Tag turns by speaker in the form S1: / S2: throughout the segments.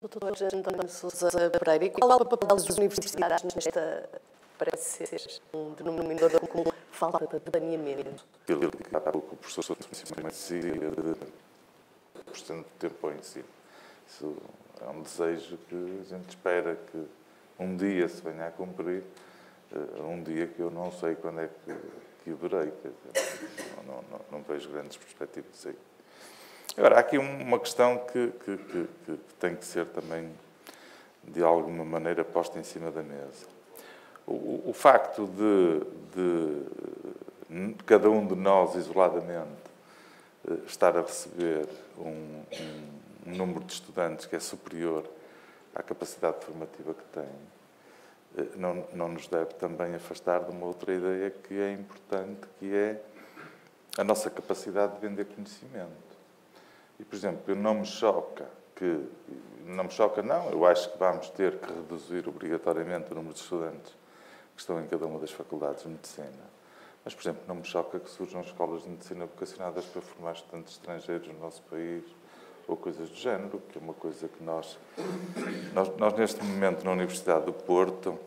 S1: Doutor António Sousa Pereira, e qual é o papel das universidades nesta, parece ser um denominador comum, falta de planeamento?
S2: Aquilo que há pouco o professor dizia de portanto, tempo ao ensino. Isso é um desejo que a gente espera que um dia se venha a cumprir, eh, um dia que eu não sei quando é que, que verei. Não, não, não, vejo grandes perspectivas aí. Agora, há aqui uma questão que, que, que, que, tem que ser também, de alguma maneira, posta em cima da mesa. O, o facto de, de, cada um de nós, isoladamente, eh, estar a receber um, um, número de estudantes que é superior à capacidade formativa que tem, eh, não, não nos deve também afastar de uma outra ideia que é importante, que é a nossa capacidade de vender conhecimento. E, por exemplo, não me choca que, não me choca não, eu acho que vamos ter que reduzir obrigatoriamente o número de estudantes que estão em cada uma das faculdades de medicina. Mas, por exemplo, não me choca que surjam escolas de medicina vocacionadas para formar estudantes estrangeiros no nosso país ou coisas do género, que é uma coisa que nós, nós, nós neste momento, na Universidade do Porto,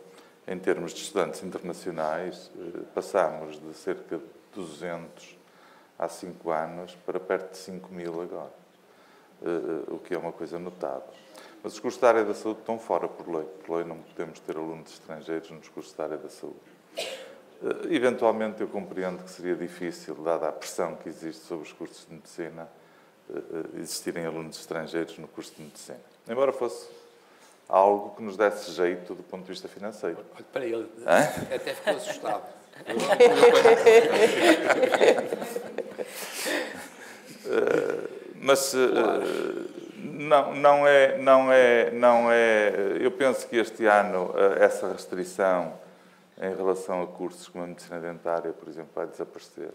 S2: em termos de estudantes internacionais, eh, passamos de cerca de 200 há 5 anos para perto de 5 mil agora, eh, eh, o que é uma coisa notável. Mas os cursos da área da saúde estão fora por lei. Por lei não podemos ter alunos estrangeiros nos cursos da área da saúde. Eventualmente eu compreendo que seria difícil, dada a pressão que existe sobre os cursos de medicina, existirem alunos estrangeiros no curso de medicina. Embora fosse algo que nos desse jeito do ponto de vista financeiro.
S3: Olha, para ele, Hã? até ficou assustado.
S2: mas não, não, é, não, é, não é. Eu penso que este ano essa restrição em relação a cursos como a medicina dentária, por exemplo, vai desaparecer.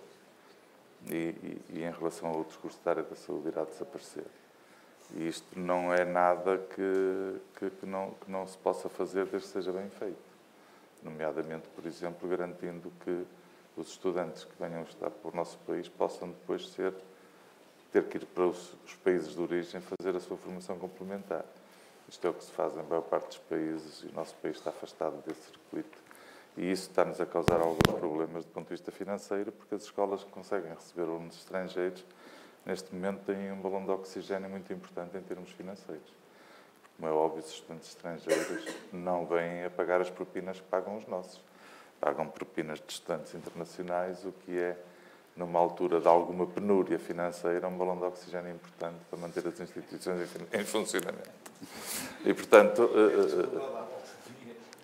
S2: E, e, e em relação a outros cursos da área da saúde irá desaparecer. E isto não é nada que, que, que, não, que não se possa fazer desde que seja bem feito. Nomeadamente, por exemplo, garantindo que os estudantes que venham estudar para o nosso país possam depois ser, ter que ir para os, os países de origem fazer a sua formação complementar. Isto é o que se faz em maior parte dos países e o nosso país está afastado desse circuito. E isso está-nos a causar alguns problemas do ponto de vista financeiro, porque as escolas que conseguem receber alunos estrangeiros, neste momento, têm um balão de oxigênio muito importante em termos financeiros. Como é óbvio, os estudantes estrangeiros não vêm a pagar as propinas que pagam os nossos. Pagam propinas de estudantes internacionais, o que é, numa altura de alguma penúria financeira, um balão de oxigênio importante para manter as instituições em funcionamento. E, portanto. Uh, uh,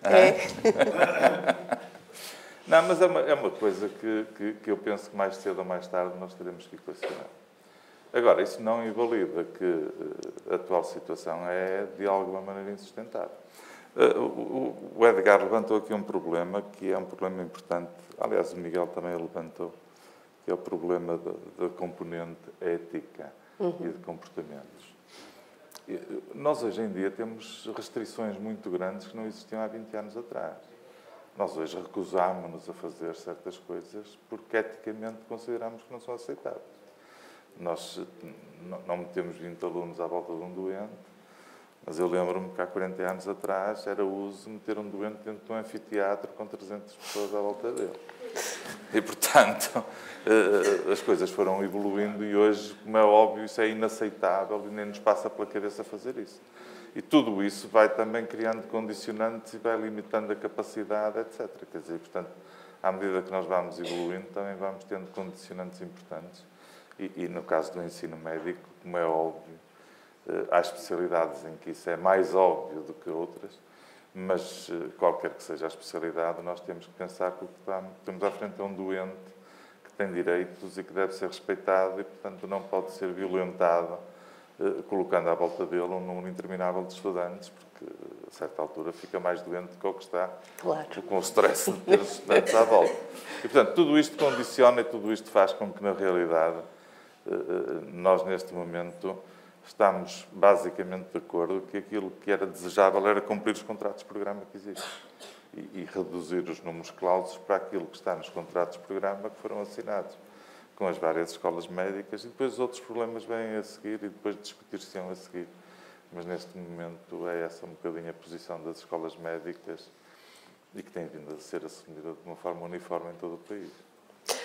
S2: é. Não, mas é uma, é uma coisa que, que, que, eu penso que mais cedo ou mais tarde nós teremos que equacionar. Agora, isso não invalida que eh, a atual situação é, de alguma maneira, insustentável. Eh, o Edgar levantou aqui um problema que é um problema importante, aliás, o Miguel também levantou, que é o problema da, componente ética uhum. e de comportamentos. Nós hoje em dia temos restrições muito grandes que não existiam há 20 anos atrás. Nós hoje recusámos-nos a fazer certas coisas porque eticamente consideramos que não são aceitáveis. Nós não metemos 20 alunos à volta de um doente, mas eu lembro-me que há 40 anos atrás era uso meter um doente dentro de um anfiteatro com 300 pessoas à volta dele. E, portanto, eh, as coisas foram evoluindo e hoje, como é óbvio, isso é inaceitável e nem nos passa pela cabeça fazer isso. E tudo isso vai também criando condicionantes e vai limitando a capacidade, etc. Quer dizer, portanto, à medida que nós vamos evoluindo, também vamos tendo condicionantes importantes. E, e no caso do ensino médico, como é óbvio, eh, há especialidades em que isso é mais óbvio do que outras, mas eh, qualquer que seja a especialidade, nós temos que pensar que o que temos à frente é um doente que tem direitos e que deve ser respeitado e, portanto, não pode ser violentado eh, colocando à volta dele um número interminável de estudantes, porque a certa altura fica mais doente do que o que está
S1: claro.
S2: com o stress de ter os estudantes à volta. E, portanto, tudo isto condiciona e tudo isto faz com que, na realidade, nós, neste momento, estamos basicamente de acordo que aquilo que era desejável era cumprir os contratos de programa que existem e, e reduzir os números clausos para aquilo que está nos contratos de programa que foram assinados com as várias escolas médicas e depois os outros problemas vêm a seguir e depois discutir-se a seguir mas neste momento é essa um bocadinho a posição das escolas médicas e que tem vindo a ser assumida de uma forma uniforme em todo o país.